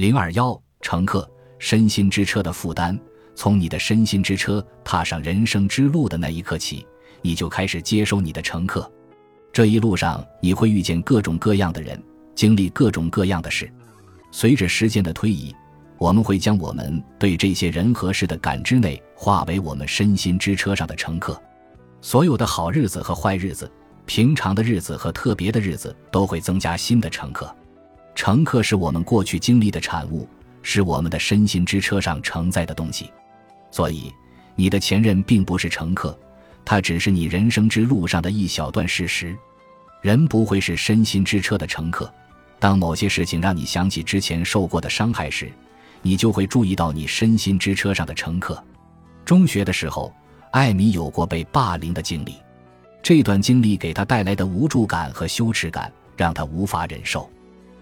零二幺，乘客身心之车的负担。从你的身心之车踏上人生之路的那一刻起，你就开始接收你的乘客。这一路上，你会遇见各种各样的人，经历各种各样的事。随着时间的推移，我们会将我们对这些人和事的感知内化为我们身心之车上的乘客。所有的好日子和坏日子，平常的日子和特别的日子，都会增加新的乘客。乘客是我们过去经历的产物，是我们的身心之车上承载的东西。所以，你的前任并不是乘客，他只是你人生之路上的一小段事实。人不会是身心之车的乘客。当某些事情让你想起之前受过的伤害时，你就会注意到你身心之车上的乘客。中学的时候，艾米有过被霸凌的经历，这段经历给他带来的无助感和羞耻感让他无法忍受。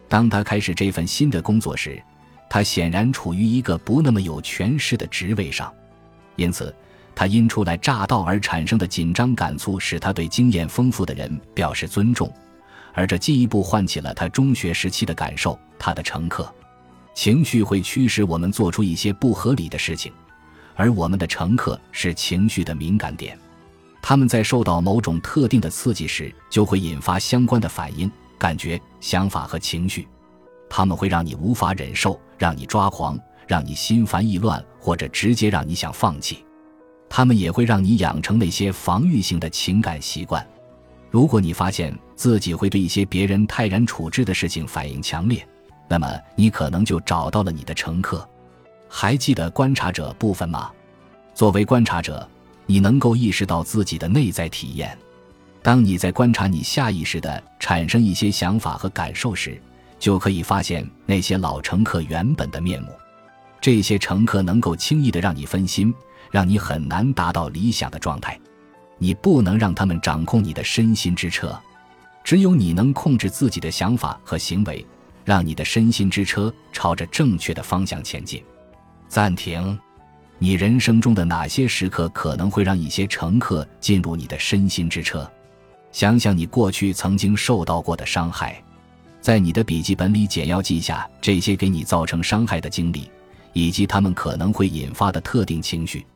当他开始这份新的工作时，他显然处于一个不那么有权势的职位上，因此，他因初来乍到而产生的紧张感促，使他对经验丰富的人表示尊重。而这进一步唤起了他中学时期的感受。他的乘客情绪会驱使我们做出一些不合理的事情，而我们的乘客是情绪的敏感点。他们在受到某种特定的刺激时，就会引发相关的反应、感觉、想法和情绪。他们会让你无法忍受，让你抓狂，让你心烦意乱，或者直接让你想放弃。他们也会让你养成那些防御性的情感习惯。如果你发现自己会对一些别人泰然处之的事情反应强烈，那么你可能就找到了你的乘客。还记得观察者部分吗？作为观察者，你能够意识到自己的内在体验。当你在观察你下意识的产生一些想法和感受时，就可以发现那些老乘客原本的面目。这些乘客能够轻易的让你分心，让你很难达到理想的状态。你不能让他们掌控你的身心之车，只有你能控制自己的想法和行为，让你的身心之车朝着正确的方向前进。暂停，你人生中的哪些时刻可能会让一些乘客进入你的身心之车？想想你过去曾经受到过的伤害，在你的笔记本里简要记下这些给你造成伤害的经历，以及他们可能会引发的特定情绪。